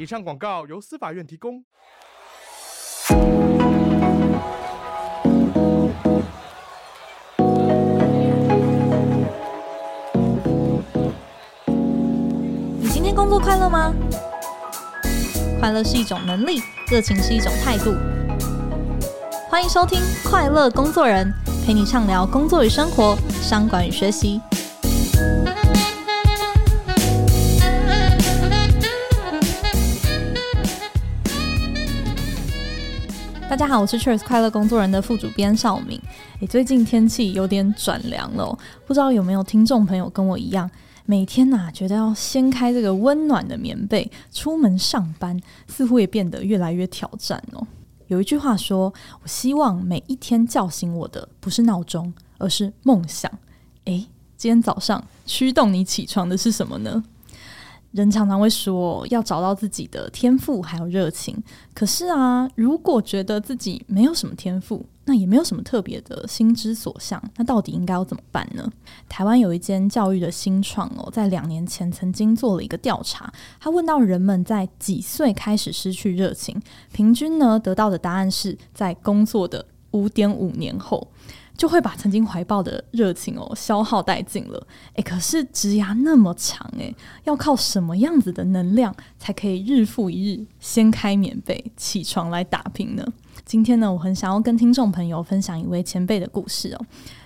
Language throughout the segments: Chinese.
以上广告由司法院提供。你今天工作快乐吗？快乐是一种能力，热情是一种态度。欢迎收听《快乐工作人》，陪你畅聊工作与生活、商管与学习。大家好，我是 Cheers 快乐工作人的副主编邵敏。诶，最近天气有点转凉了，不知道有没有听众朋友跟我一样，每天呐、觉得要掀开这个温暖的棉被出门上班，似乎也变得越来越挑战哦。有一句话说：“我希望每一天叫醒我的不是闹钟，而是梦想。”诶，今天早上驱动你起床的是什么呢？人常常会说要找到自己的天赋还有热情，可是啊，如果觉得自己没有什么天赋，那也没有什么特别的心之所向，那到底应该要怎么办呢？台湾有一间教育的新创哦，在两年前曾经做了一个调查，他问到人们在几岁开始失去热情，平均呢得到的答案是在工作的五点五年后。就会把曾经怀抱的热情哦消耗殆尽了。诶，可是职涯那么长，诶，要靠什么样子的能量才可以日复一日掀开棉被起床来打拼呢？今天呢，我很想要跟听众朋友分享一位前辈的故事哦。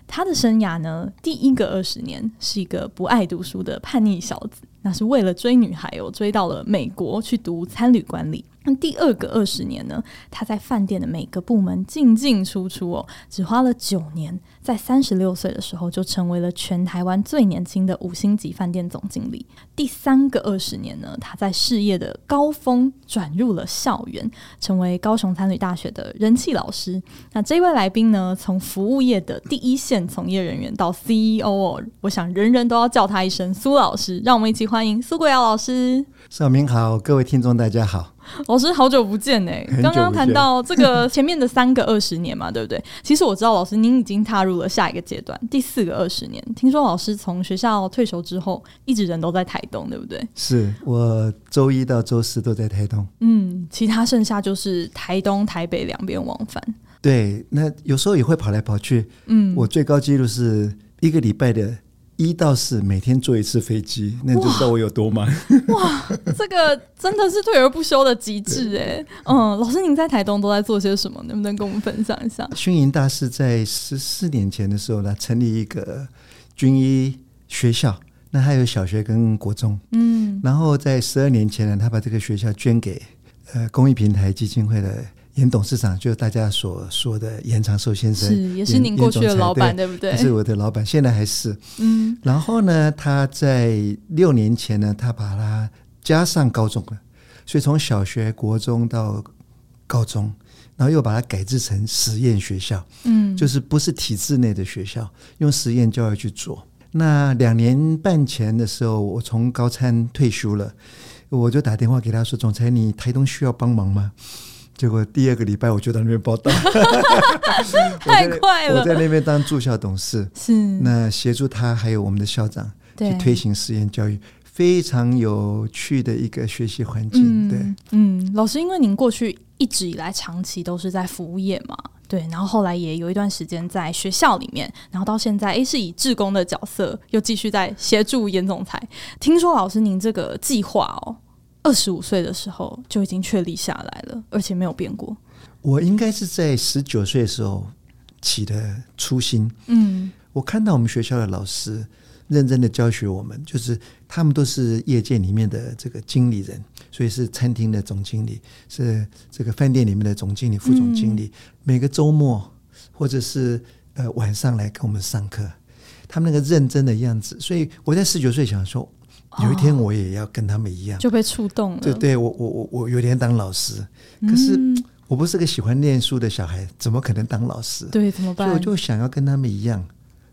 他的生涯呢，第一个二十年是一个不爱读书的叛逆小子，那是为了追女孩哦，追到了美国去读餐旅管理。那第二个二十年呢，他在饭店的每个部门进进出出哦，只花了九年，在三十六岁的时候就成为了全台湾最年轻的五星级饭店总经理。第三个二十年呢，他在事业的高峰转入了校园，成为高雄餐旅大学的人气老师。那这位来宾呢，从服务业的第一线从业人员到 CEO 哦，我想人人都要叫他一声苏老师。让我们一起欢迎苏国尧老师。绍敏好，各位听众大家好。老师好久不见哎！刚刚谈到这个 前面的三个二十年嘛，对不对？其实我知道老师您已经踏入了下一个阶段，第四个二十年。听说老师从学校退休之后，一直人都在台东，对不对？是我周一到周四都在台东。嗯，其他剩下就是台东、台北两边往返。对，那有时候也会跑来跑去。嗯，我最高纪录是一个礼拜的。一到四每天坐一次飞机，那你就知道我有多忙。哇，这个真的是退而不休的极致哎。嗯，老师您在台东都在做些什么？能不能跟我们分享一下？薰银大师在十四年前的时候呢，成立一个军医学校，那还有小学跟国中。嗯，然后在十二年前呢，他把这个学校捐给呃公益平台基金会的。严董事长就是大家所说的严长寿先生，是也是您过去的老板，对不对？是我的老板，现在还是。嗯，然后呢，他在六年前呢，他把他加上高中了，所以从小学、国中到高中，然后又把它改制成实验学校，嗯，就是不是体制内的学校，用实验教育去做。那两年半前的时候，我从高参退休了，我就打电话给他说：“总裁，你台东需要帮忙吗？”结果第二个礼拜我就到那边报道，太快了。我在那边当驻校董事，是那协助他还有我们的校长去推行实验教育，非常有趣的一个学习环境。对，嗯，老师，因为您过去一直以来长期都是在服务业嘛，对，然后后来也有一段时间在学校里面，然后到现在，诶，是以志工的角色又继续在协助严总裁。听说老师您这个计划哦。二十五岁的时候就已经确立下来了，而且没有变过。我应该是在十九岁的时候起的初心。嗯，我看到我们学校的老师认真的教学我们，就是他们都是业界里面的这个经理人，所以是餐厅的总经理，是这个饭店里面的总经理、副总经理。嗯、每个周末或者是呃晚上来跟我们上课，他们那个认真的样子，所以我在十九岁想说。有一天我也要跟他们一样，就被触动了。对对，我我我我有点当老师，可是我不是个喜欢念书的小孩，怎么可能当老师？对，怎么办？所以我就想要跟他们一样，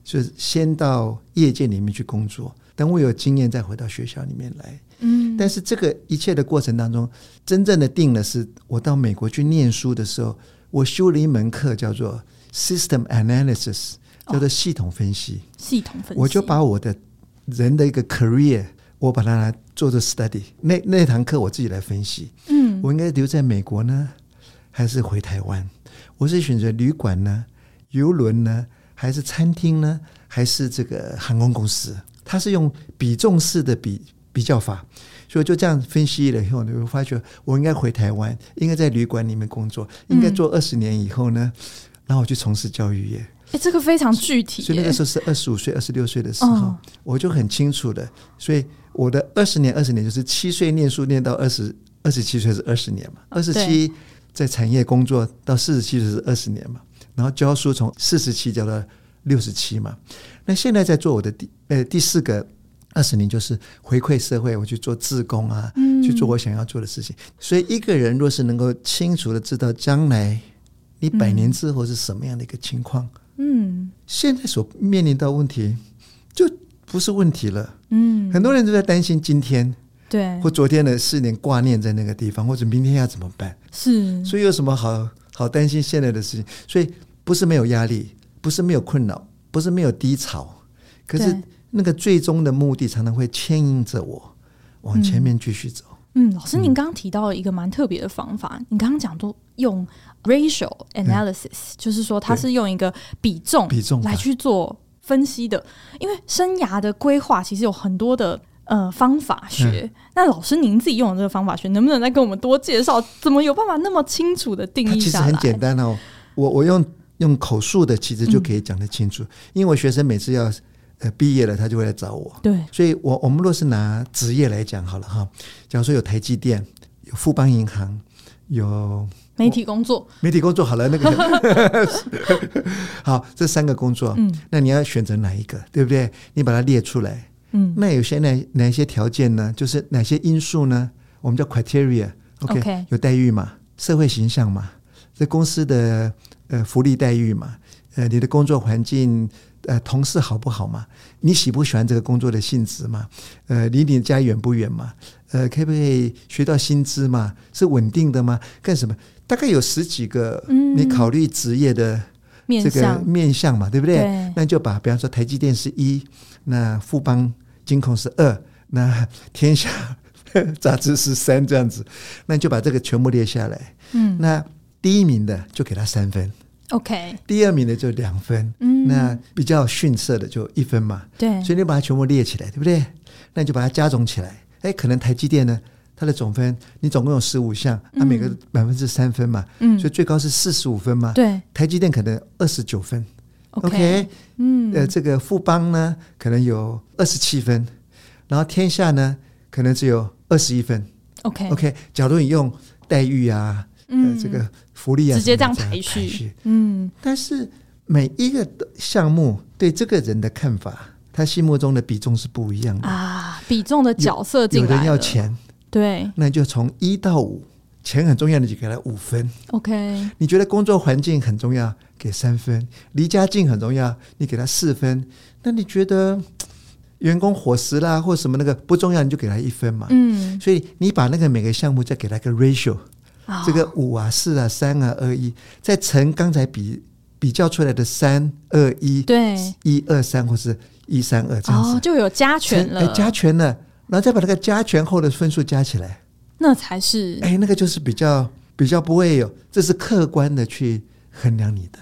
就是先到业界里面去工作，等我有经验再回到学校里面来。嗯，但是这个一切的过程当中，真正的定了是我到美国去念书的时候，我修了一门课叫做 System Analysis，叫做系统分析。哦，系统分析，我就把我的人的一个 career。我把它来做做 study，那那堂课我自己来分析。嗯，我应该留在美国呢，还是回台湾？我是选择旅馆呢，游轮呢，还是餐厅呢，还是这个航空公司？它是用比重式的比比较法，所以就这样分析了以后呢，我发觉我应该回台湾，应该在旅馆里面工作，应该做二十年以后呢，然后我去从事教育业。哎，这个非常具体。所以那个时候是二十五岁、二十六岁的时候，哦，我就很清楚的，所以。我的二十年，二十年就是七岁念书念到二十二十七岁是二十年嘛，二十七在产业工作到四十七岁是二十年嘛，然后教书从四十七教到六十七嘛。那现在在做我的第呃第四个二十年，就是回馈社会，我去做自工啊，嗯、去做我想要做的事情。所以一个人若是能够清楚的知道将来你百年之后是什么样的一个情况，嗯，现在所面临到问题就。不是问题了，嗯，很多人都在担心今天，对，或昨天的事情挂念在那个地方，或者明天要怎么办？是，所以有什么好好担心现在的事情？所以不是没有压力，不是没有困扰，不是没有低潮，可是那个最终的目的常常会牵引着我往前面继续走。嗯，嗯，老师，您刚刚提到了一个蛮特别的方法，嗯、你刚刚讲都用 racial analysis，、嗯、就是说它是用一个比重比重来去做。分析的，因为生涯的规划其实有很多的呃方法学。嗯、那老师您自己用的这个方法学，能不能再跟我们多介绍？怎么有办法那么清楚的定义？其实很简单哦，我我用用口述的，其实就可以讲得清楚。嗯、因为我学生每次要呃毕业了，他就会来找我。对，所以我我们若是拿职业来讲好了哈，假如说有台积电，有富邦银行，有。媒体工作，媒体工作好了，那个 好，这三个工作，嗯，那你要选择哪一个，对不对？你把它列出来，嗯，那有些哪哪一些条件呢？就是哪些因素呢？我们叫 criteria，OK，okay? Okay. 有待遇嘛，社会形象嘛，这公司的呃福利待遇嘛，呃，你的工作环境，呃，同事好不好嘛？你喜不喜欢这个工作的性质嘛？呃，离你家远不远嘛？呃，可不可以学到薪资嘛？是稳定的吗？干什么？大概有十几个，你考虑职业的这个面向嘛，对不对？对，那就把，比方说台积电是一，那富邦金控是二，那天下 杂志是三，这样子，那就把这个全部列下来。嗯，那第一名的就给他三分，OK。第二名的就两分，嗯，那比较逊色的就一分嘛。对，所以你把它全部列起来，对不对？那你就把它加总起来。哎，可能台积电呢？它的总分，你总共有十五项，它每个百分之三分嘛，嗯，所以最高是四十五分嘛。对，台积电可能二十九分，OK，嗯，呃，这个富邦呢可能有二十七分，然后天下呢可能只有二十一分，OK，OK，假如你用待遇啊，呃，这个福利啊，直接这样排序，嗯，但是每一个项目对这个人的看法，他心目中的比重是不一样的啊，比重的角色进来了，有人要钱。对，那就从一到五，钱很重要的就给他五分。OK，你觉得工作环境很重要，给三分；离家近很重要，你给他四分。那你觉得员工伙食啦或什么那个不重要，你就给他一分嘛。嗯，所以你把那个每个项目再给他个 ratio，哦，这个五啊、四啊、三啊、二一，再乘刚才比比较出来的三二一，对，一二三或是一三二这样子，哦，就有加权了，加权了。然后再把那个加权后的分数加起来，那才是哎，那个就是比较比较不会有，这是客观的去衡量你的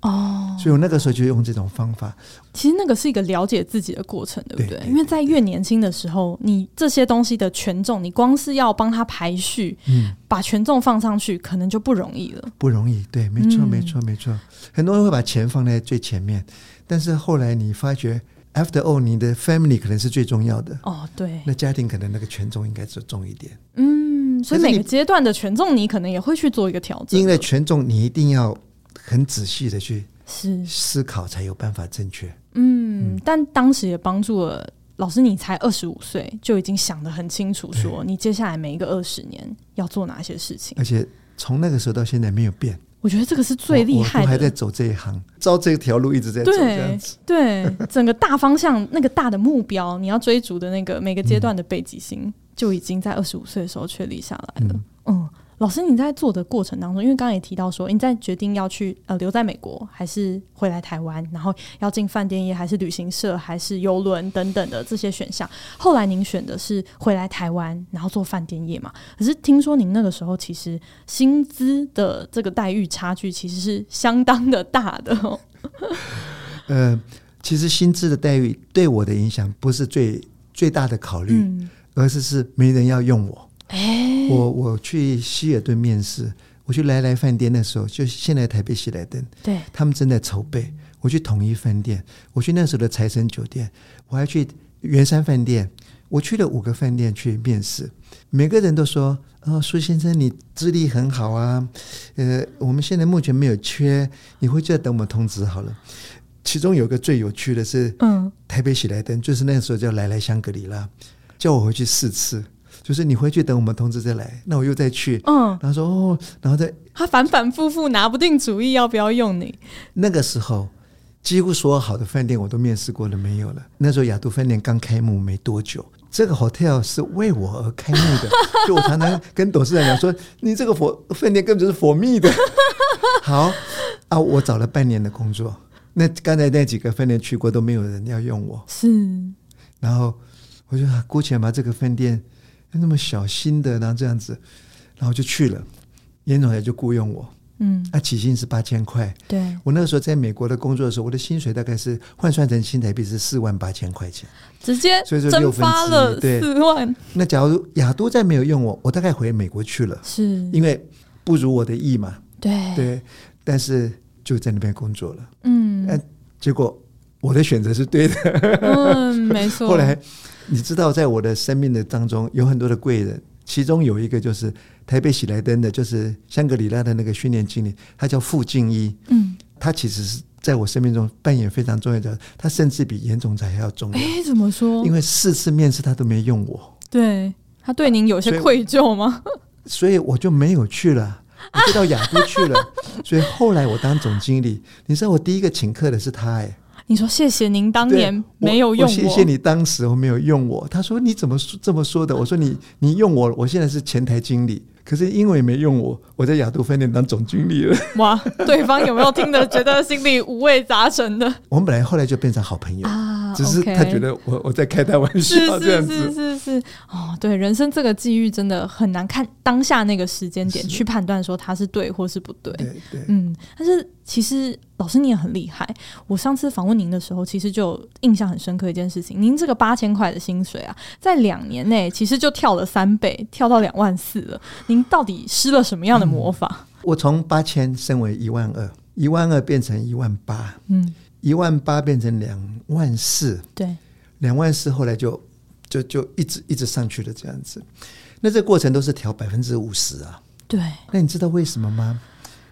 哦。所以我那个时候就用这种方法。其实那个是一个了解自己的过程，对不对？对对对，因为在越年轻的时候，你这些东西的权重，你光是要帮他排序，嗯，把权重放上去，可能就不容易了。不容易，对，没错，嗯、没错，没错。很多人会把钱放在最前面，但是后来你发觉。After all，你的 family 可能是最重要的哦。对，那家庭可能那个权重应该是重一点。嗯，所以每个阶段的权重，你可能也会去做一个调整。因为权重，你一定要很仔细的去思思考，才有办法正确。嗯，嗯，但当时也帮助了老师，你才二十五岁就已经想得很清楚，说你接下来每一个二十年要做哪些事情，而且从那个时候到现在没有变。我觉得这个是最厉害的，我还在走这一行，照这条路一直在走这样子。对，对整个大方向那个大的目标，你要追逐的那个每个阶段的北极星，就已经在二十五岁的时候确立下来了。嗯。嗯老师，你在做的过程当中，因为刚刚也提到说，你在决定要去呃留在美国，还是回来台湾，然后要进饭店业，还是旅行社，还是游轮等等的这些选项。后来您选的是回来台湾，然后做饭店业嘛？可是听说您那个时候其实薪资的这个待遇差距其实是相当的大的哦。呃，其实薪资的待遇对我的影响不是最最大的考虑，嗯，而是是没人要用我。欸、我我去希尔顿面试，我去来来饭店的时候，就现在台北喜来登，对，他们正在筹备。我去统一饭店，我去那时候的财神酒店，我还去圆山饭店，我去了五个饭店去面试，每个人都说：“哦，苏先生，你资历很好啊，呃，我们现在目前没有缺，你回去等我们通知好了。”其中有个最有趣的是，嗯，台北喜来登，就是那时候叫来来香格里拉，叫我回去四次。就是你回去等我们通知再来，那我又再去，嗯，然后说哦，然后再他反反复复拿不定主意要不要用你。那个时候，几乎所有好的饭店我都面试过了，没有了。那时候雅都饭店刚开幕没多久，这个 hotel 是为我而开幕的，就我常常跟董事长讲说，你这个佛饭店根本就是 for me 的。好啊，我找了半年的工作，那刚才那几个饭店去过都没有人要用我，是，然后我就姑且把这个饭店。那么小心的，然后这样子，然后就去了。严总裁就雇佣我，嗯，那、啊、起薪是八千块。对，我那个时候在美国的工作的时候，我的薪水大概是换算成新台币是四万八千块钱，直接所以说蒸发了四万。那假如亚都再没有用我，我大概回美国去了，是因为不如我的意嘛。对对，但是就在那边工作了，嗯，哎，结果我的选择是对的，嗯，没错。后来。你知道，在我的生命的当中有很多的贵人，其中有一个就是台北喜来登的，就是香格里拉的那个训练经理，他叫傅静一。嗯，他其实是在我生命中扮演非常重要的，他甚至比严总裁还要重要。哎，怎么说？因为四次面试他都没用我。对，他对您有些愧疚吗？所以，我就没有去了，我就到雅都去了。所以后来我当总经理，你知道我第一个请客的是他哎。你说谢谢您当年没有用我，我，谢谢你当时我没有用我。他说你怎么说这么说的？我说你你用我，我现在是前台经理。可是因为没用我，我在亚都饭店当总经理了。哇，对方有没有听得觉得心里五味杂陈的？我们本来后来就变成好朋友啊，只是他觉得我我在开他玩笑这样子。是是是是哦，对，人生这个际遇真的很难看当下那个时间点去判断说他是对或是不对。对对，嗯，但是其实老师你也很厉害。我上次访问您的时候，其实就印象很深刻一件事情，您这个八千块的薪水啊，在两年内其实就跳了三倍，跳到两万四了。您到底施了什么样的魔法？嗯、我从八千升为一万二，一万二变成一万八，嗯，一万八变成两万四，对，两万四后来就就就一直一直上去了，这样子。那这个过程都是调百分之五十啊，对。那你知道为什么吗？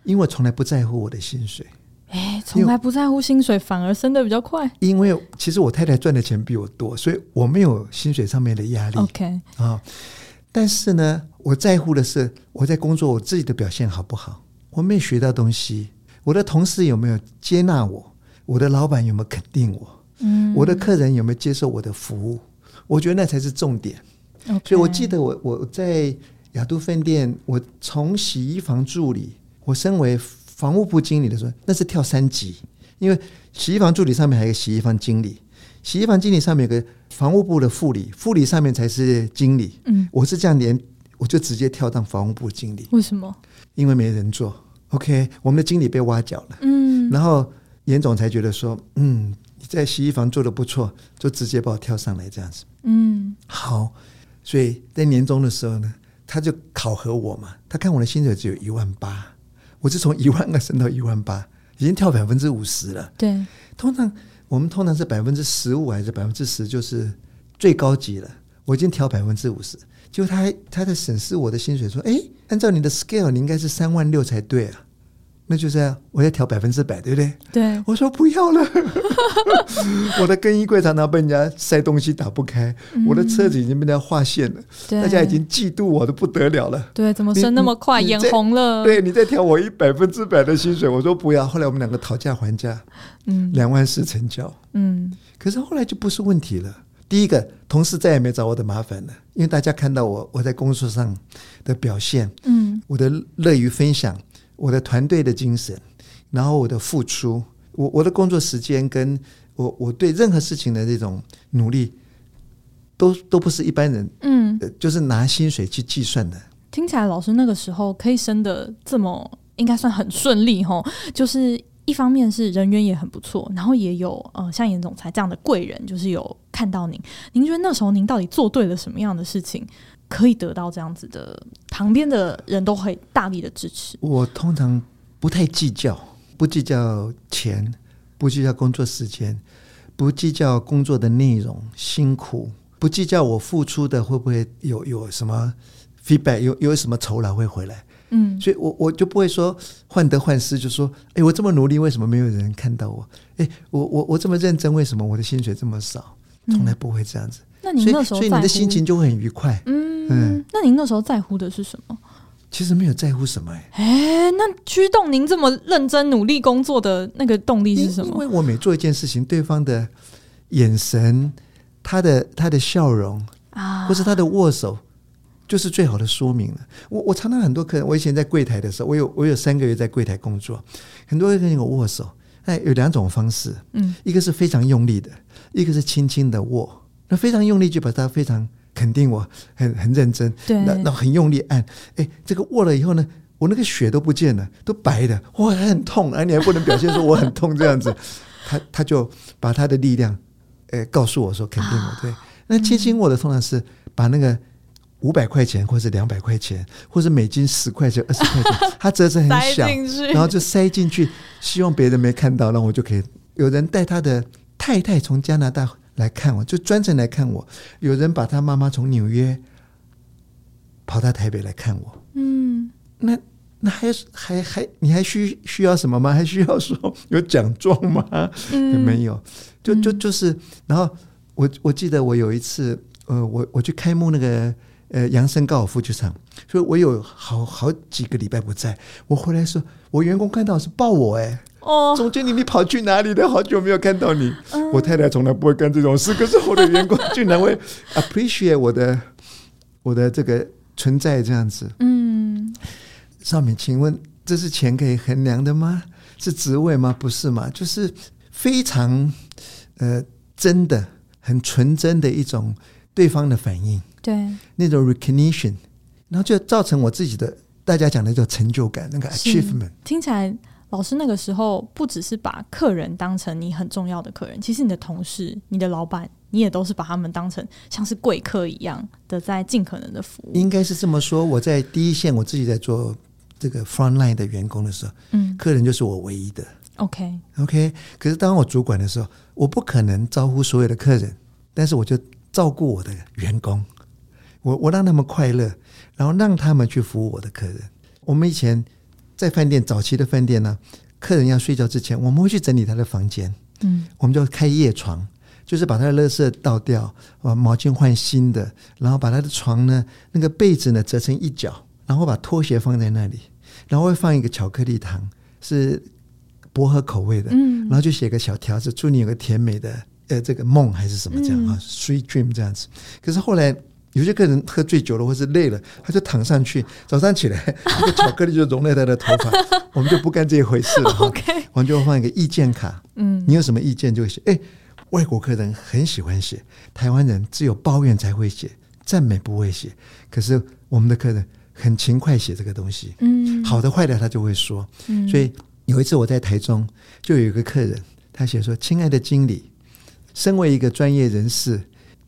因为我从来不在乎我的薪水，哎，从来不在乎薪水，反而升得比较快。因为其实我太太赚的钱比我多，所以我没有薪水上面的压力。OK 啊。但是呢，我在乎的是我在工作我自己的表现好不好？我没有学到东西，我的同事有没有接纳我？我的老板有没有肯定我？嗯，我的客人有没有接受我的服务？我觉得那才是重点。Okay. 所以我记得我我在亚都饭店，我从洗衣房助理，我身为房务部经理的时候，那是跳三级，因为洗衣房助理上面还有个洗衣房经理，洗衣房经理上面有个。房务部的副理，副理上面才是经理。嗯，我是这样连，我就直接跳到房务部经理。为什么？因为没人做。OK，我们的经理被挖角了。嗯，然后严总才觉得说，嗯，你在洗衣房做的不错，就直接把我跳上来这样子。嗯，好，所以在年终的时候呢，他就考核我嘛。他看我的薪水只有一万八，我是从一万个升到一万八，已经跳百分之五十了。对，通常。我们通常是百分之十五还是百分之十，就是最高级了。我已经调百分之五十，就他他在审视我的薪水，说：“哎，按照你的 scale，你应该是三万六才对啊，那就是我要调百分之百，对不对？对，我说不要了。我的更衣柜常常被人家塞东西打不开，嗯、我的车子已经被人家划线了，大家已经嫉妒我的不得了了。对，怎么升那么快，眼红了？对，你再调我一百分之百的薪水，我说不要。后来我们两个讨价还价，嗯，两万四成交，嗯。可是后来就不是问题了。第一个，同事再也没找我的麻烦了，因为大家看到我我在工作上的表现，嗯，我的乐于分享。我的团队的精神，然后我的付出，我我的工作时间跟我我对任何事情的这种努力，都都不是一般人，嗯，就是拿薪水去计算的。听起来老师那个时候可以升的这么，应该算很顺利齁。就是一方面是人缘也很不错，然后也有呃像严总裁这样的贵人，就是有看到您。您觉得那时候您到底做对了什么样的事情？可以得到这样子的，旁边的人都会大力的支持。我通常不太计较，不计较钱，不计较工作时间，不计较工作的内容辛苦，不计较我付出的会不会有有什么 feedback，有有什么酬劳会回来。嗯，所以我我就不会说患得患失，就说哎，我这么努力，为什么没有人看到我？哎，我我我这么认真，为什么我的薪水这么少？从来不会这样子。那你那时候，所以你的心情就会很愉快。嗯嗯。那您那时候在乎的是什么？其实没有在乎什么哎。哎，那驱动您这么认真努力工作的那个动力是什么？因为我每做一件事情，对方的眼神、他的他的笑容啊，或是他的握手，就是最好的说明了。我我常常很多客人，我以前在柜台的时候，我有我有三个月在柜台工作，很多人跟我握手，哎，有两种方式，嗯，一个是非常用力的，一个是轻轻的握。那非常用力，就把他非常肯定我很很认真。对，那那很用力按，哎，这个握了以后呢，我那个血都不见了，都白的，哇，还很痛，而你还不能表现说我很痛这样子。他他就把他的力量，呃，告诉我说肯定我。对，那轻轻握的通常是把那个五百块钱，或是两百块钱，或是美金十块钱、二十块钱，它折成很小，然后就塞进去，希望别人没看到，那我就可以。有人带他的太太从加拿大。来看我，就专程来看我。有人把他妈妈从纽约跑到台北来看我。嗯，那那还还还，你还需需要什么吗？还需要说有奖状吗？嗯，没有，就就就是。然后我我记得我有一次，呃，我我去开幕那个呃杨森高尔夫球场，所以我有好好几个礼拜不在。我回来说，我员工看到是抱我哎。哦，总经理，你跑去哪里了？好久没有看到你。嗯、我太太从来不会干这种事，可是我的员工 竟然会 appreciate 我的我的这个存在这样子。嗯，绍敏，请问这是钱可以衡量的吗？是职位吗？不是吗？就是非常呃真的、很纯真的一种对方的反应。对，那种 recognition，然后就造成我自己的大家讲的这种成就感，那个 achievement，听起来。老师那个时候不只是把客人当成你很重要的客人，其实你的同事、你的老板，你也都是把他们当成像是贵客一样的，在尽可能的服务。应该是这么说。我在第一线，我自己在做这个 front line 的员工的时候，嗯，客人就是我唯一的。OK OK。可是当我主管的时候，我不可能招呼所有的客人，但是我就照顾我的员工，我我让他们快乐，然后让他们去服务我的客人。我们以前。在饭店早期的饭店呢，客人要睡觉之前，我们会去整理他的房间。嗯，我们就开夜床，就是把他的垃圾倒掉，把毛巾换新的，然后把他的床呢，那个被子呢折成一角，然后把拖鞋放在那里，然后会放一个巧克力糖，是薄荷口味的。嗯，然后就写个小条子，祝你有个甜美的呃这个梦还是什么这样啊，嗯，sweet dream 这样子。可是后来。有些客人喝醉酒了，或是累了，他就躺上去。早上起来，那个巧克力就融在他的头发。我们就不干这一回事了。OK，我们就放一个意见卡。嗯，你有什么意见就写。哎，外国客人很喜欢写，台湾人只有抱怨才会写，赞美不会写。可是我们的客人很勤快写这个东西。嗯，好的坏的他就会说。嗯，所以有一次我在台中，就有一个客人，他写说：“亲爱的经理，身为一个专业人士。”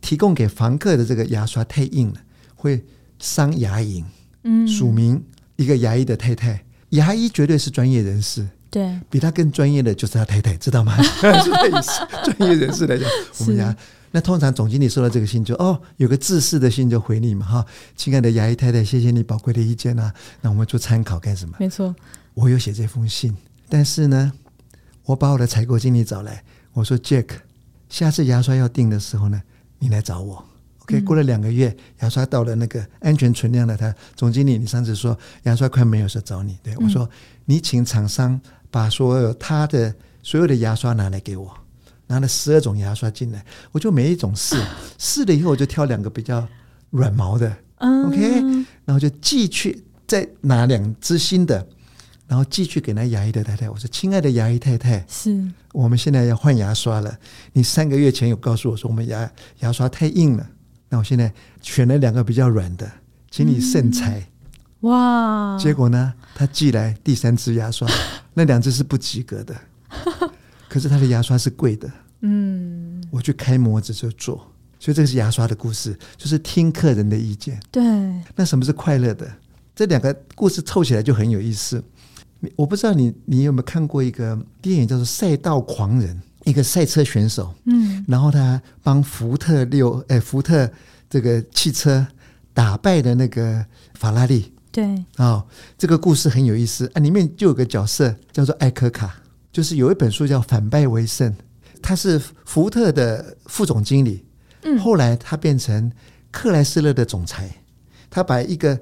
提供给房客的这个牙刷太硬了，会伤牙龈。嗯，署名一个牙医的太太，牙医绝对是专业人士。对，比他更专业的就是他太太，知道吗？是这意思。专业人士来讲，我们家那通常总经理收到这个信就哦，有个自式的信就回你嘛哈，亲爱的牙医太太，谢谢你宝贵的意见啊，那我们做参考干什么？没错，我有写这封信，但是呢，我把我的采购经理找来，我说 Jack，下次牙刷要订的时候呢，你来找我。OK，过了两个月，牙刷到了那个安全存量的，他总经理，你上次说牙刷快没有，时候找你，对我说，你请厂商把所有他的所有的牙刷拿来给我。拿了十二种牙刷进来，我就每一种试 试了以后，我就挑两个比较软毛的，OK，然后就寄去，再拿两支新的，然后寄去给那牙医的太太。我说：“亲爱的牙医太太，是我们现在要换牙刷了。你三个月前有告诉我说我们牙牙刷太硬了，那我现在选了两个比较软的，请你慎裁。嗯”哇！结果呢，他寄来第三支牙刷，那两支是不及格的。可是他的牙刷是贵的，嗯，我去开模子就做，所以这个是牙刷的故事，就是听客人的意见。对，那什么是快乐的？这两个故事凑起来就很有意思。我不知道你你有没有看过一个电影叫做《赛道狂人》，一个赛车选手，嗯，然后他帮福特六哎福特这个汽车打败的那个法拉利，对，啊、哦，这个故事很有意思。啊，里面就有个角色叫做艾科卡。就是有一本书叫《反败为胜》，他是福特的副总经理，嗯，后来他变成克莱斯勒的总裁，他把一个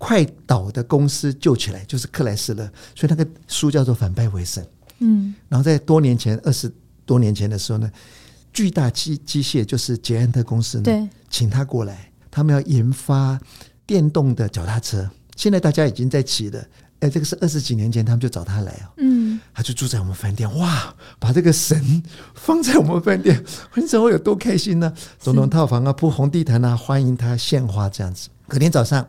快倒的公司救起来，就是克莱斯勒，所以那个书叫做《反败为胜》，嗯，然后在多年前，二十多年前的时候呢，巨大机机械就是捷安特公司呢，对，请他过来，他们要研发电动的脚踏车，现在大家已经在骑了。哎，这个是二十几年前，他们就找他来哦。嗯，他就住在我们饭店，哇，把这个神放在我们饭店，你知道我有多开心呢？总统套房啊，铺红地毯啊，欢迎他献花这样子。隔天早上，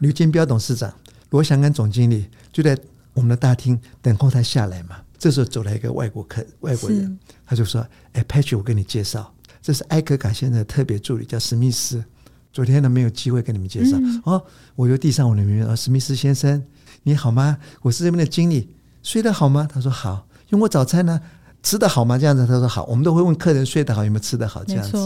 吕金彪董事长、罗翔安总经理就在我们的大厅等候他下来嘛。这时候走来一个外国客，外国人，他就说：“哎，Patrick，我跟你介绍，这是埃格卡先生的特别助理，叫史密斯。昨天呢，没有机会跟你们介绍、嗯、哦，我就递上我的名片，哦，史密斯先生。”你好吗？我是这边的经理，睡得好吗？他说好。用过早餐呢？吃得好吗？这样子，他说好。我们都会问客人睡得好有没有吃得好这样子。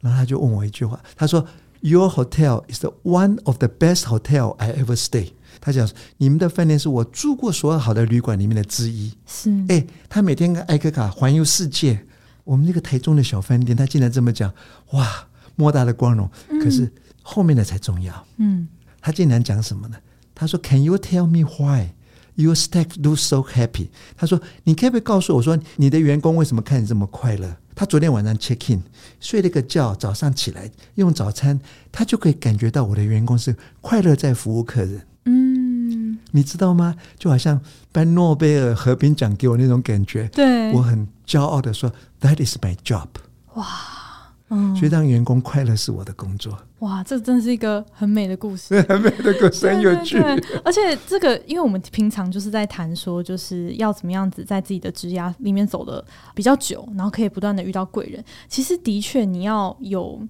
然后他就问我一句话，他说：“Your hotel is the one of the best hotel I ever stay。”他讲你们的饭店是我住过所有好的旅馆里面的之一。是。哎，他每天跟艾克卡环游世界。我们这个台中的小饭店，他竟然这么讲，哇，莫大的光荣。嗯。可是后面的才重要。嗯。他竟然讲什么呢？他说：“Can you tell me why your staff do so happy？” 他说：“你可不可以告诉我说，你的员工为什么看你这么快乐？他昨天晚上 check in 睡了个觉，早上起来用早餐，他就可以感觉到我的员工是快乐在服务客人。嗯，你知道吗？就好像颁诺贝尔和平奖给我那种感觉。对，我很骄傲的说：‘That is my job。’哇。”嗯，所以让员工快乐是我的工作。哇，这真是一个很美的故事，很美的故事，很有趣。对对对，而且这个，因为我们平常就是在谈说，就是要怎么样子在自己的职涯里面走的比较久，然后可以不断的遇到贵人。其实的确，你要有，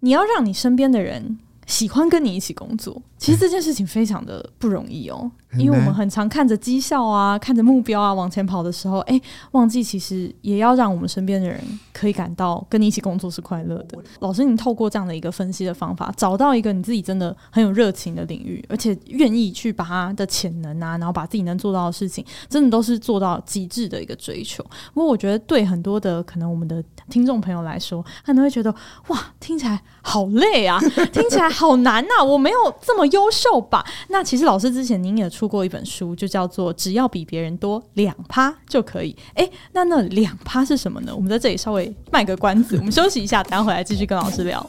你要让你身边的人。喜欢跟你一起工作，其实这件事情非常的不容易哦，因为我们很常看着绩效啊，看着目标啊往前跑的时候，哎，忘记其实也要让我们身边的人可以感到跟你一起工作是快乐的。老师，你透过这样的一个分析的方法，找到一个你自己真的很有热情的领域，而且愿意去把他的潜能啊，然后把自己能做到的事情，真的都是做到极致的一个追求。不过我觉得对很多的可能我们的听众朋友来说，可能会觉得哇，听起来好累啊，听起来。好难呐、啊！我没有这么优秀吧？那其实老师之前您也出过一本书，就叫做《只要比别人多两趴就可以》。诶，那那两趴是什么呢？我们在这里稍微卖个关子，我们休息一下，等下回来继续跟老师聊。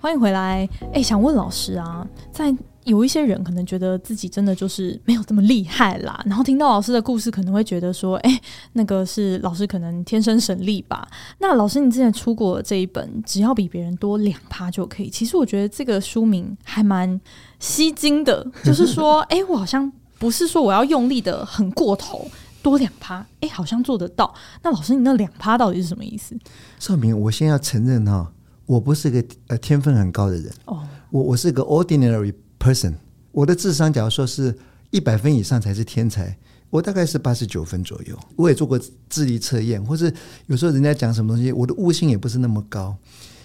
欢迎回来。诶，想问老师啊，在有一些人可能觉得自己真的就是没有这么厉害啦，然后听到老师的故事，可能会觉得说，哎，那个是老师可能天生神力吧？那老师，你之前出过这一本，只要比别人多两趴就可以。其实我觉得这个书名还蛮吸睛的，就是说，哎，我好像不是说我要用力的很过头，多两趴，哎，好像做得到。那老师，你那两趴到底是什么意思？少明，我先要承认哈，我不是个呃天分很高的人哦，我我是个 ordinary person。我的智商，假如说是一百分以上才是天才，我大概是八十九分左右。我也做过智力测验，或是有时候人家讲什么东西，我的悟性也不是那么高，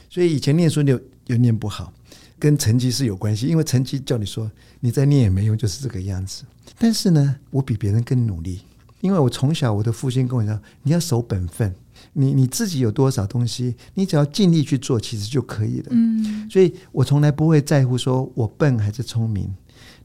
所以以前念书又又念不好，跟成绩是有关系。因为成绩叫你说你再念也没用，就是这个样子。但是呢，我比别人更努力，因为我从小我的父亲跟我说，你要守本分。你你自己有多少东西，你只要尽力去做，其实就可以了。嗯，所以我从来不会在乎说我笨还是聪明。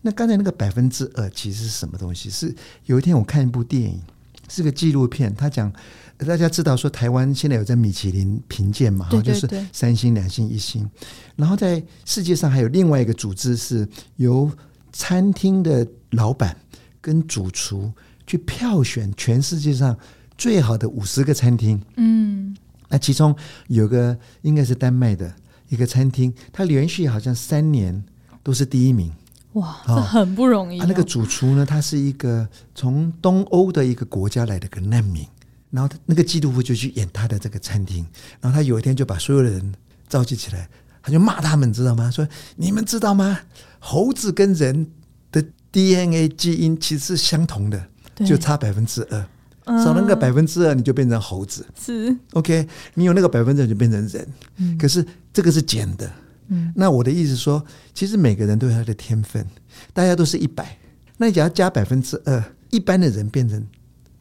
那刚才那个百分之二，其实是什么东西？是有一天我看一部电影，是个纪录片，他讲大家知道说台湾现在有在米其林评鉴嘛，哈，就是三星、两星、一星。然后在世界上还有另外一个组织，是由餐厅的老板跟主厨去票选全世界上。最好的五十个餐厅，嗯，那其中有个应该是丹麦的一个餐厅，它连续好像三年都是第一名，哇，这很不容易。啊，那个主厨呢，他是一个从东欧的一个国家来的个难民，然后他那个基督徒就去演他的这个餐厅，然后他有一天就把所有的人召集起来，他就骂他们，知道吗？说你们知道吗？猴子跟人的 DNA 基因其实是相同的，就差百分之二。少那个百分之二，你就变成猴子。是，OK，你有那个百分之二，就变成人。嗯，可是这个是减的。嗯，那我的意思说，其实每个人都有他的天分，大家都是一百。那你只要加百分之二，一般的人变成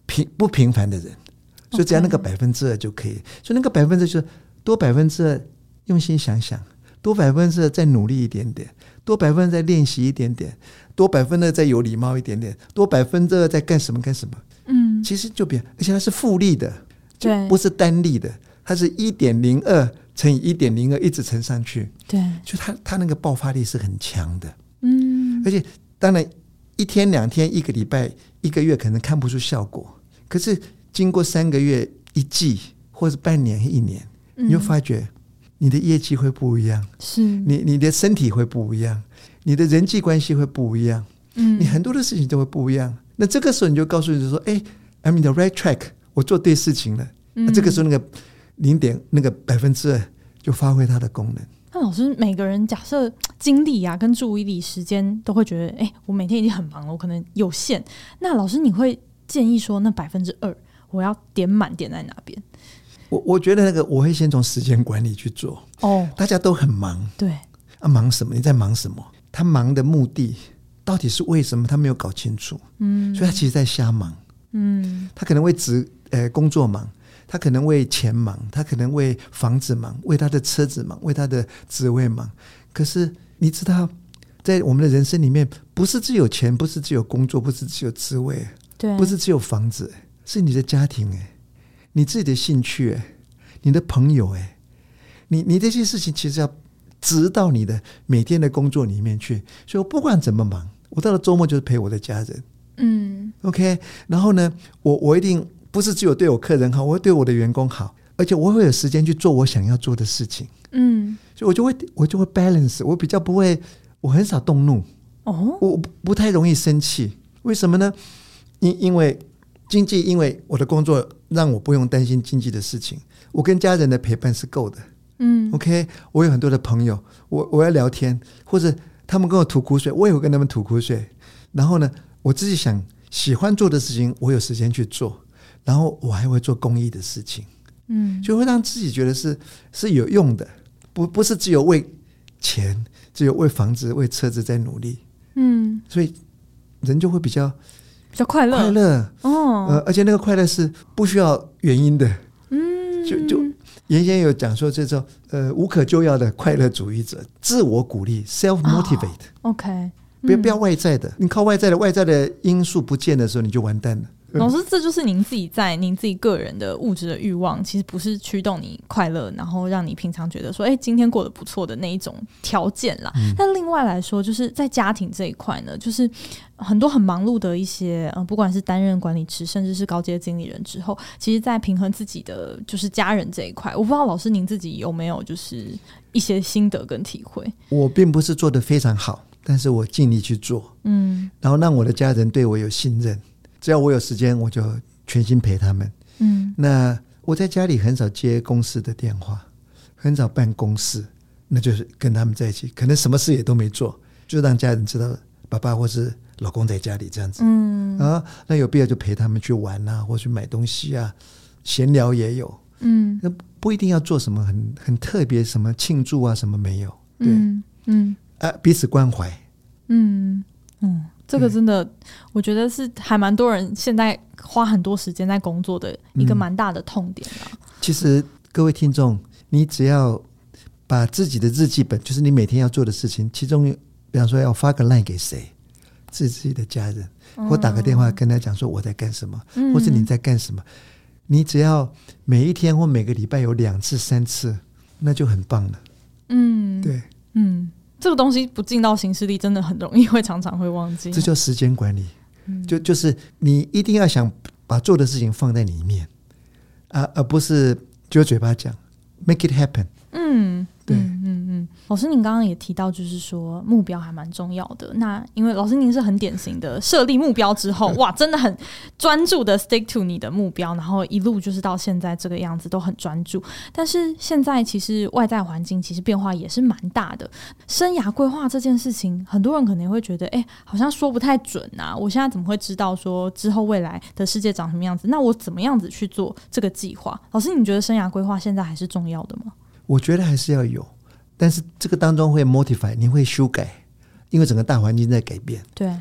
平不平凡的人，所以只要那个百分之二就可以。所以那个百分之就是多百分之二，用心想想，多百分之二再努力一点点，多百分之二再练习一点点，多百分之二再有礼貌一点点，多百分之二再干什么干什么。嗯，其实就变，而且它是复利的，就不是单利的，它是一点零二乘以一点零二，一直乘上去。对，就它它那个爆发力是很强的。嗯，而且当然一天两天一个礼拜一个月可能看不出效果，可是经过三个月一季或者半年一年，你就发觉你的业绩会不一样，是你你的身体会不一样，你的人际关系会不一样，嗯，你很多的事情都会不一样。那这个时候你就告诉你说：“哎，I'm in the right track，我做对事情了。嗯”那这个时候那个零点那个百分之二就发挥它的功能。那老师，每个人假设精力啊跟注意力时间都会觉得：“哎，我每天已经很忙了，我可能有限。”那老师你会建议说，那百分之二我要点满点在哪边？我我觉得那个我会先从时间管理去做。哦，大家都很忙，对啊，忙什么？你在忙什么？他忙的目的。到底是为什么？他没有搞清楚，嗯，所以他其实在瞎忙，嗯，他可能为职呃工作忙，他可能为钱忙，他可能为房子忙，为他的车子忙，为他的职位忙。可是你知道，在我们的人生里面，不是只有钱，不是只有工作，不是只有职位，对，不是只有房子，是你的家庭诶，你自己的兴趣诶，你的朋友诶，你你这些事情其实要。直到你的每天的工作里面去，所以我不管怎么忙，我到了周末就是陪我的家人。嗯，OK。然后呢，我我一定不是只有对我客人好，我会对我的员工好，而且我会有时间去做我想要做的事情。嗯，所以我就会我就会 balance，我比较不会，我很少动怒。哦，我不太容易生气。为什么呢？因因为经济，因为我的工作让我不用担心经济的事情，我跟家人的陪伴是够的。嗯，OK，我有很多的朋友，我我要聊天，或者他们跟我吐苦水，我也会跟他们吐苦水。然后呢，我自己想喜欢做的事情，我有时间去做，然后我还会做公益的事情，嗯，就会让自己觉得是是有用的，不不是只有为钱，只有为房子、为车子在努力，嗯，所以人就会比较比较快乐，快乐。哦，呃，而且那个快乐是不需要原因的，嗯，就就。原先有讲说这种呃无可救药的快乐主义者，自我鼓励 （self motivate）。Oh, OK，不要不要外在的，你靠外在的外在的因素不见的时候，你就完蛋了。老师，这就是您自己在您自己个人的物质的欲望，其实不是驱动你快乐，然后让你平常觉得说，哎，今天过得不错的那一种条件啦。嗯、但另外来说，就是在家庭这一块呢，就是很多很忙碌的一些，呃，不管是担任管理职，甚至是高阶经理人之后，其实，在平衡自己的就是家人这一块，我不知道老师您自己有没有就是一些心得跟体会。我并不是做得非常好，但是我尽力去做，嗯，然后让我的家人对我有信任。只要我有时间，我就全心陪他们。嗯，那我在家里很少接公司的电话，很少办公事，那就是跟他们在一起，可能什么事也都没做，就让家人知道爸爸或是老公在家里这样子。嗯啊，那有必要就陪他们去玩啊，或去买东西啊，闲聊也有。嗯，那不一定要做什么很很特别，什么庆祝啊什么没有。对，嗯，嗯啊，彼此关怀。嗯嗯，这个真的，我觉得是还蛮多人现在花很多时间在工作的一个蛮大的痛点啊。嗯，其实各位听众，你只要把自己的日记本，就是你每天要做的事情，其中比方说要发个 line 给谁，自己的家人，或打个电话跟他讲说我在干什么，或是你在干什么。你只要每一天或每个礼拜有两次、三次，那就很棒了。嗯，对，个东西不进到行事历，真的很容易会常常会忘记。这叫时间管理，嗯、就就是你一定要想把做的事情放在里面啊，而不是就嘴巴讲，make it happen。嗯，对。嗯老师，您刚刚也提到，就是说目标还蛮重要的。那因为老师您是很典型的设立目标之后，哇，真的很专注的 stick to 你的目标，然后一路就是到现在这个样子都很专注。但是现在其实外在环境其实变化也是蛮大的。生涯规划这件事情，很多人可能会觉得，哎，好像说不太准啊。我现在怎么会知道说之后未来的世界长什么样子？那我怎么样子去做这个计划？老师，你觉得生涯规划现在还是重要的吗？我觉得还是要有。但是这个当中会 modify，你会修改，因为整个大环境在改变。对，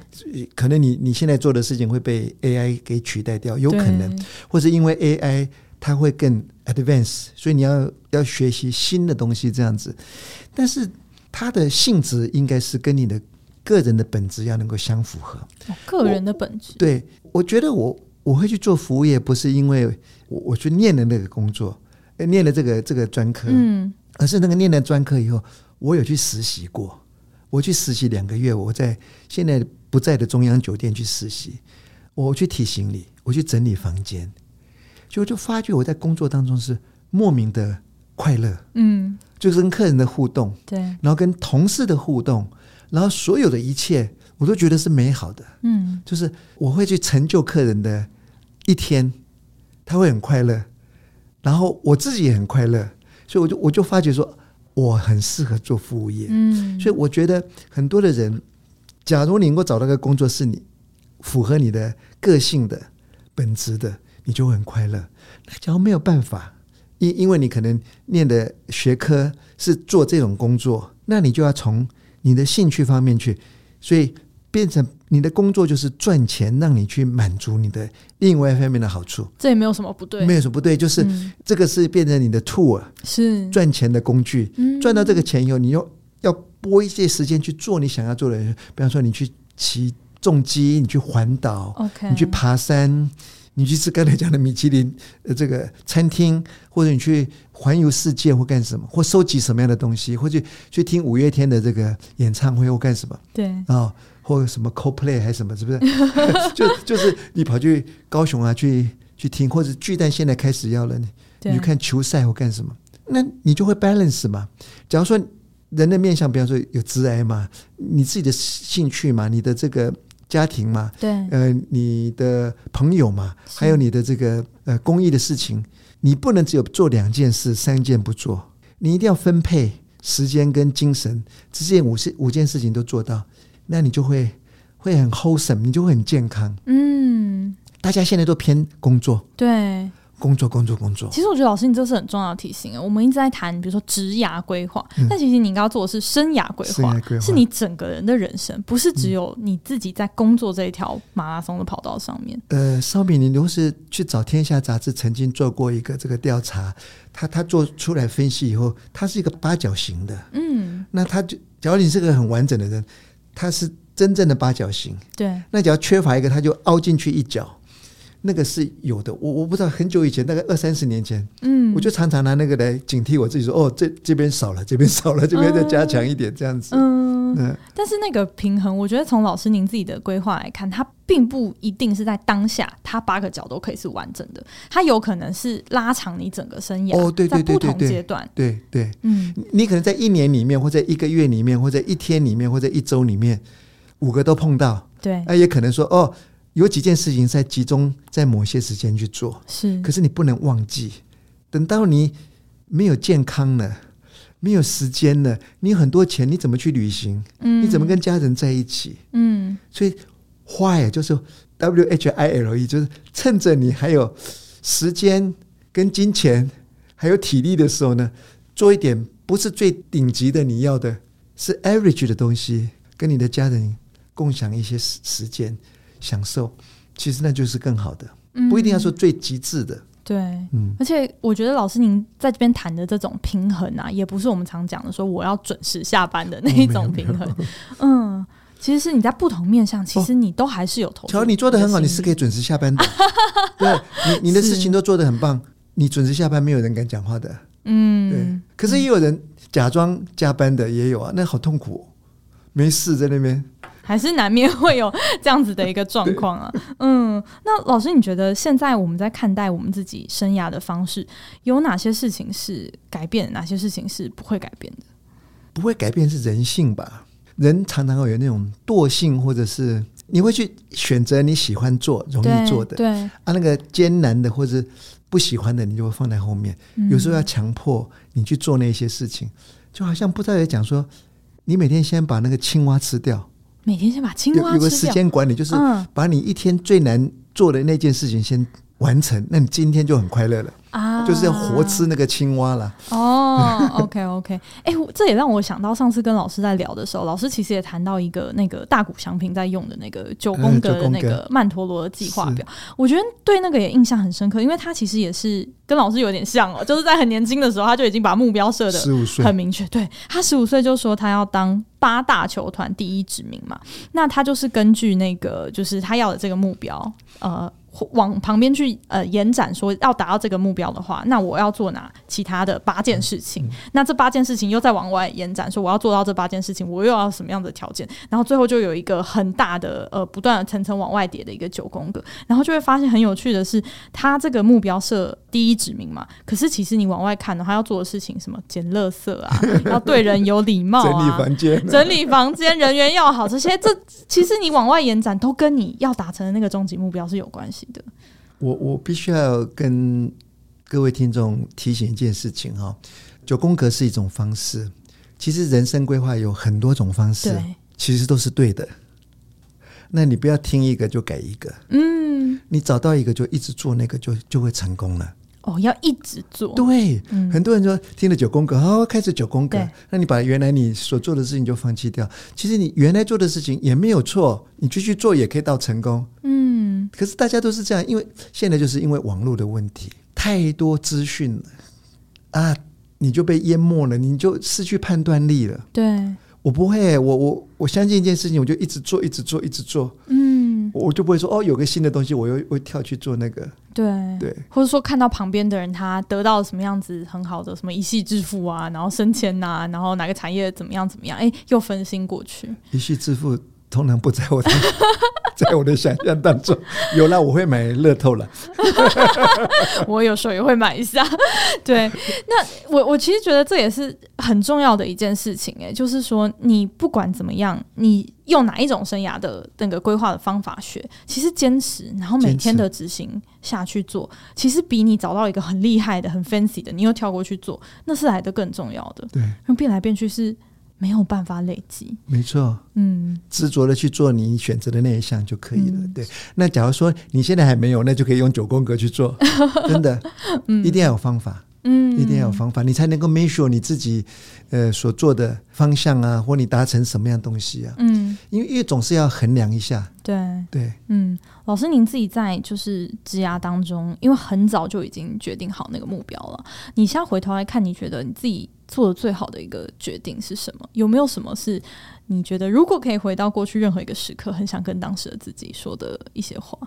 可能你你现在做的事情会被 AI 给取代掉，有可能，或者因为 AI 它会更 advance，所以你要要学习新的东西这样子。但是它的性质应该是跟你的个人的本质要能够相符合。哦，个人的本质。对，我觉得我我会去做服务业，不是因为我我去念的那个工作，念了这个这个专科。嗯。可是那个念了专科以后，我有去实习过。我去实习两个月，我在现在不在的中央酒店去实习。我去提行李，我去整理房间，就就发觉我在工作当中是莫名的快乐。嗯，就是跟客人的互动，对，然后跟同事的互动，然后所有的一切我都觉得是美好的。嗯，就是我会去成就客人的一天，他会很快乐，然后我自己也很快乐。所以我就我就发觉说，我很适合做服务业。嗯，所以我觉得很多的人，假如你能够找到个工作是你符合你的个性的本质的，你就会很快乐。那假如没有办法，因因为你可能念的学科是做这种工作，那你就要从你的兴趣方面去，所以。变成你的工作就是赚钱，让你去满足你的另外一方面的好处，这也没有什么不对，没有什么不对，就是这个是变成你的 tool，是。赚钱的工具。赚到这个钱以后，你又要拨一些时间去做你想要做的，比方说你去骑重机，你去环岛，OK，你去爬山，你去吃刚才讲的米其林呃这个餐厅，或者你去环游世界或干什么，或收集什么样的东西，或者去听五月天的这个演唱会或干什么，对。啊。或者什么 Coldplay 还是什么，是不是？就就是你跑去高雄啊，去去听，或者巨蛋现在开始要了，你你去看球赛或干什么？那你就会 balance 嘛。假如说人的面向，比方说有直癌嘛，你自己的兴趣嘛，你的这个家庭嘛，对，呃，你的朋友嘛，还有你的这个呃公益的事情，你不能只有做两件事，三件不做，你一定要分配时间跟精神，这件五事五件事情都做到。那你就会会很 wholesome，你就会很健康。嗯，大家现在都偏工作，对，工作工作工作。其实我觉得老师你这是很重要的提醒啊。我们一直在谈，比如说职涯规划，嗯、但其实你应该要做的是生涯规划，是你整个人的人生，不是只有你自己在工作这一条马拉松的跑道上面。呃，绍敏，你如果是去找《天下》杂志曾经做过一个这个调查，他他做出来分析以后，他是一个八角形的。嗯，那他就，假如你是个很完整的人。它是真正的八角形，对。那只要缺乏一个，它就凹进去一角，那个是有的。我我不知道，很久以前，大概二三十年前，嗯，我就常常拿那个来警惕我自己说，说哦，这这边少了，这边少了，这边再加强一点，这样子。嗯，嗯，但是那个平衡，我觉得从老师您自己的规划来看，它并不一定是在当下，它八个角都可以是完整的，它有可能是拉长你整个生涯。哦，对对对对对，在不同阶段，对对，嗯，你可能在一年里面，或者一个月里面，或者一天里面，或者一周里面，五个都碰到。对，那也可能说，哦，有几件事情在集中在某些时间去做，是，可是你不能忘记，等到你没有健康了，没有时间了，你有很多钱，你怎么去旅行？嗯，你怎么跟家人在一起？嗯，所以 why 就是 W H I L E，就是趁着你还有时间、跟金钱还有体力的时候呢，做一点不是最顶级的你要的，是 average 的东西，跟你的家人共享一些时时间，享受，其实那就是更好的，不一定要说最极致的。对，嗯，而且我觉得老师您在这边谈的这种平衡啊，也不是我们常讲的说我要准时下班的那一种平衡。哦、嗯，其实是你在不同面向，其实你都还是有投入。瞧，你做的很好，你是可以准时下班的。对，你你的事情都做得很棒，你准时下班，没有人敢讲话的。嗯，对。可是也有人假装加班的，也有啊，那好痛苦、哦，没事在那边。还是难免会有这样子的一个状况啊，嗯，那老师，你觉得现在我们在看待我们自己生涯的方式，有哪些事情是改变，哪些事情是不会改变的？不会改变是人性吧？人常常会有那种惰性，或者是你会去选择你喜欢做、容易做的，对，对啊，那个艰难的或者不喜欢的，你就会放在后面。嗯、有时候要强迫你去做那些事情，就好像不知道也讲说，你每天先把那个青蛙吃掉。每天先把青蛙吃掉。有个时间管理，就是把你一天最难做的那件事情先完成，那你今天就很快乐了。啊，就是要活吃那个青蛙了。哦，OK OK，哎、欸，这也让我想到上次跟老师在聊的时候，老师其实也谈到一个那个大谷翔平在用的那个九宫格的那个曼陀罗的计划表，我觉得对那个也印象很深刻，因为他其实也是跟老师有点像哦，就是在很年轻的时候他就已经把目标设的很明确。对，他十五岁就说他要当八大球团第一指名嘛，那他就是根据那个就是他要的这个目标，呃。往旁边去呃延展，说要达到这个目标的话，那我要做哪其他的八件事情？那这八件事情又再往外延展，说我要做到这八件事情，我又要什么样的条件？然后最后就有一个很大的呃不断的层层往外叠的一个九宫格，然后就会发现很有趣的是，他这个目标设第一指名嘛，可是其实你往外看的话，要做的事情什么捡垃圾啊，要对人有礼貌啊，整理房间，整理房间，人缘要好，这些这其实你往外延展都跟你要达成的那个终极目标是有关系的。我我必须要跟各位听众提醒一件事情哈，九宫格是一种方式，其实人生规划有很多种方式，其实都是对的。那你不要听一个就改一个，嗯，你找到一个就一直做那个就就会成功了。哦，要一直做。对，嗯、很多人说听了九宫格，哦，开始九宫格，那你把原来你所做的事情就放弃掉。其实你原来做的事情也没有错，你继续做也可以到成功。嗯，可是大家都是这样，因为现在就是因为网络的问题，太多资讯了啊，你就被淹没了，你就失去判断力了。对，我不会，我我我相信一件事情，我就一直做，一直做，一直做。嗯，我就不会说哦，有个新的东西，我又会跳去做那个。对对，或者说看到旁边的人他得到什么样子很好的什么一夕致富啊，然后升迁呐、啊，然后哪个产业怎么样怎么样，哎，又分心过去。一夕致富通常不在我的 在我的想象当中，有了我会买乐透了。我有时候也会买一下。对，那我我其实觉得这也是很重要的一件事情，哎，就是说你不管怎么样，你。用哪一种生涯的那个规划的方法学？其实坚持，然后每天的执行下去做，其实比你找到一个很厉害的、很 fancy 的，你又跳过去做，那是来的更重要的。对，因为变来变去是没有办法累积。没错，嗯，执着的去做你选择的那一项就可以了。嗯、对，那假如说你现在还没有，那就可以用九宫格去做，真的，嗯，一定要有方法。嗯，一定要有方法，你才能够 measure 你自己，呃，所做的方向啊，或你达成什么样东西啊？嗯，因为因为总是要衡量一下。对对，嗯，老师您自己在就是职涯当中，因为很早就已经决定好那个目标了。你现在回头来看，你觉得你自己做的最好的一个决定是什么？有没有什么是你觉得如果可以回到过去任何一个时刻，很想跟当时的自己说的一些话？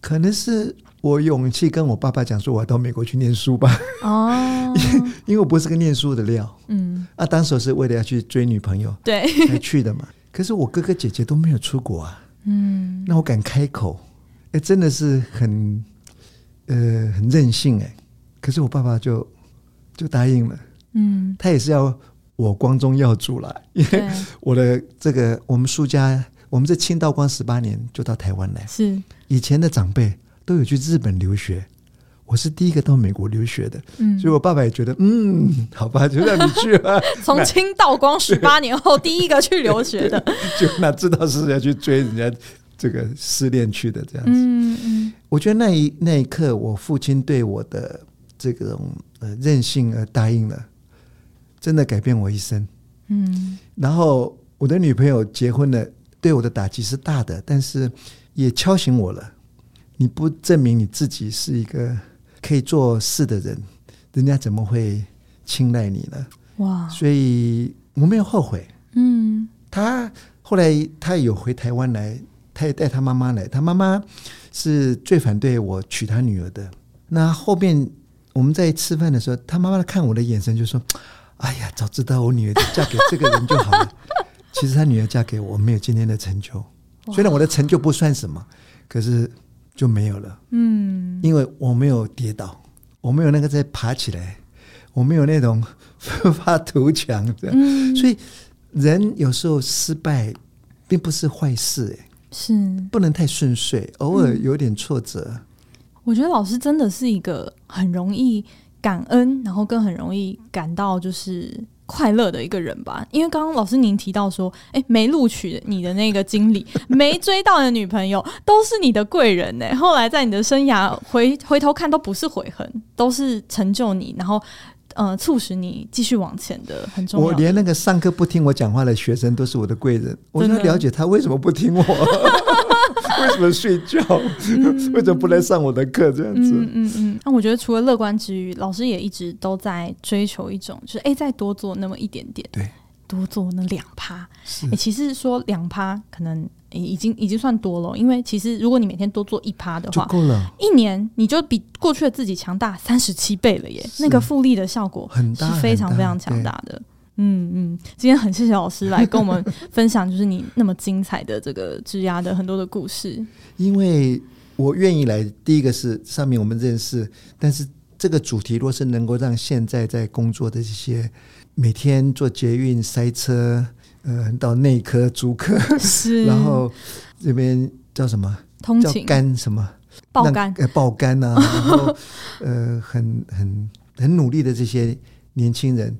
可能是我勇气跟我爸爸讲说，我要到美国去念书吧。哦，因为我不是个念书的料。嗯，啊，当时是为了要去追女朋友，对，才去的嘛。可是我哥哥姐姐都没有出国啊。嗯，那我敢开口，哎、欸，真的是很，呃，很任性哎、欸。可是我爸爸就就答应了。嗯，他也是要我光宗耀祖了，因为我的这个我们苏家。我们这清道光十八年就到台湾来，是。以前的长辈都有去日本留学，我是第一个到美国留学的，嗯，所以我爸爸也觉得，嗯，好吧，就让你去吧。从清道光十八年后第一个去留学的，就哪知道是要去追人家这个失恋去的这样子。嗯嗯，我觉得那一那一刻，我父亲对我的这种呃任性而答应了，真的改变我一生。嗯，然后我的女朋友结婚了，对我的打击是大的，但是也敲醒我了。你不证明你自己是一个。可以做事的人，人家怎么会青睐你呢？哇！所以我没有后悔。嗯，他后来他有回台湾来，他也带他妈妈来。他妈妈是最反对我娶他女儿的。那后面我们在吃饭的时候，他妈妈看我的眼神就说：“哎呀，早知道我女儿嫁给这个人就好了。”其实他女儿嫁给我，没有今天的成就。虽然我的成就不算什么，可是。就没有了，嗯，因为我没有跌倒，我没有那个再爬起来，我没有那种奋 发图强的，嗯，所以人有时候失败并不是坏事，哎，是不能太顺遂，偶尔有点挫折。嗯，我觉得老师真的是一个很容易感恩，然后更很容易感到就是。快乐的一个人吧，因为刚刚老师您提到说，哎，没录取你的那个经理，没追到的女朋友，都是你的贵人呢。后来在你的生涯回回头看，都不是悔恨，都是成就你，然后呃，促使你继续往前的很重要。我连那个上课不听我讲话的学生都是我的贵人，我想了解他为什么不听我。为什么睡觉？嗯、为什么不来上我的课？这样子，嗯嗯嗯。那我觉得除了乐观之余，老师也一直都在追求一种，就是哎，再多做那么一点点，对，多做那两趴。哎，其实说两趴可能已经已经算多了，因为其实如果你每天多做一趴的话，够了。一年你就比过去的自己强大三十七倍了耶！那个复利的效果很大，是非常非常强大的。嗯嗯，今天很谢谢老师来跟我们分享，就是你那么精彩的这个枝丫的很多的故事。因为我愿意来，第一个是上面我们认识，但是这个主题若是能够让现在在工作的这些每天做捷运塞车，呃，到内科、主科，是，然后这边叫什么？通勤肝什么？爆肝？呃，爆肝啊！然后呃，很很很努力的这些年轻人。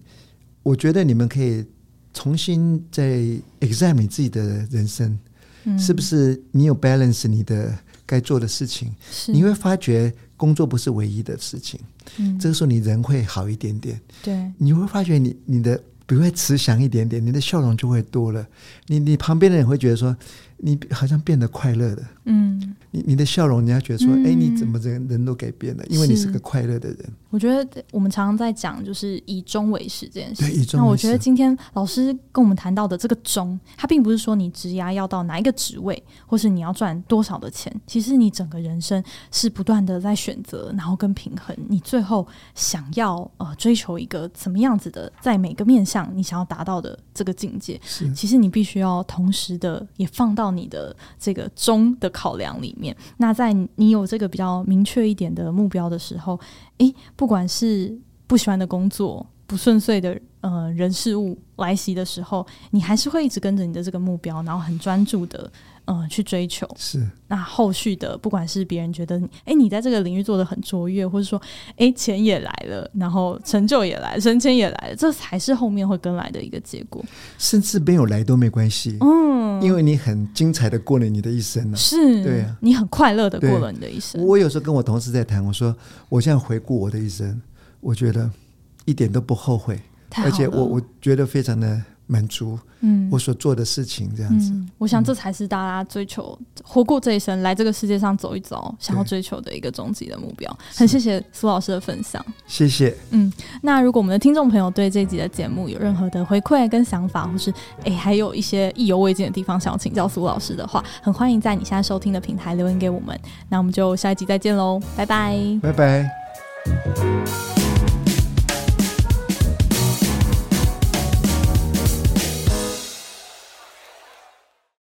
我觉得你们可以重新再 examine 自己的人生，嗯，是不是你有 balance 你的该做的事情？你会发觉工作不是唯一的事情，嗯，这个时候你人会好一点点，对，你会发觉你你的比会慈祥一点点，你的笑容就会多了，你你旁边的人会觉得说。你好像变得快乐的，嗯，你你的笑容，人家觉得说，哎、你怎么人人都改变了？因为你是个快乐的人。我觉得我们常常在讲，就是以终为始这件事。对，以终。那我觉得今天老师跟我们谈到的这个终，它并不是说你职涯要到哪一个职位，或是你要赚多少的钱。其实你整个人生是不断的在选择，然后跟平衡。你最后想要呃追求一个怎么样子的，在每个面向你想要达到的这个境界，是其实你必须要同时的也放到。你的这个终的考量里面，那在你有这个比较明确一点的目标的时候，诶，不管是不喜欢的工作、不顺遂的呃人事物来袭的时候，你还是会一直跟着你的这个目标，然后很专注的。嗯，去追求是那后续的，不管是别人觉得你，哎，你在这个领域做得很卓越，或者说，哎，钱也来了，然后成就也来了，升迁也来了，这才是后面会跟来的一个结果。甚至没有来都没关系，嗯，因为你很精彩的过了你的一生了，是，对啊，你很快乐的过了你的一生。我有时候跟我同事在谈，我说，我现在回顾我的一生，我觉得一点都不后悔，而且我我觉得非常的。满足，嗯，我所做的事情这样子，嗯，我想这才是大家追求活过这一生，来这个世界上走一走，想要追求的一个终极的目标。很谢谢苏老师的分享，谢谢。嗯，那如果我们的听众朋友对这集的节目有任何的回馈跟想法，或是哎还有一些意犹未尽的地方想要请教苏老师的话，很欢迎在你现在收听的平台留言给我们。那我们就下一集再见喽，拜拜，拜拜。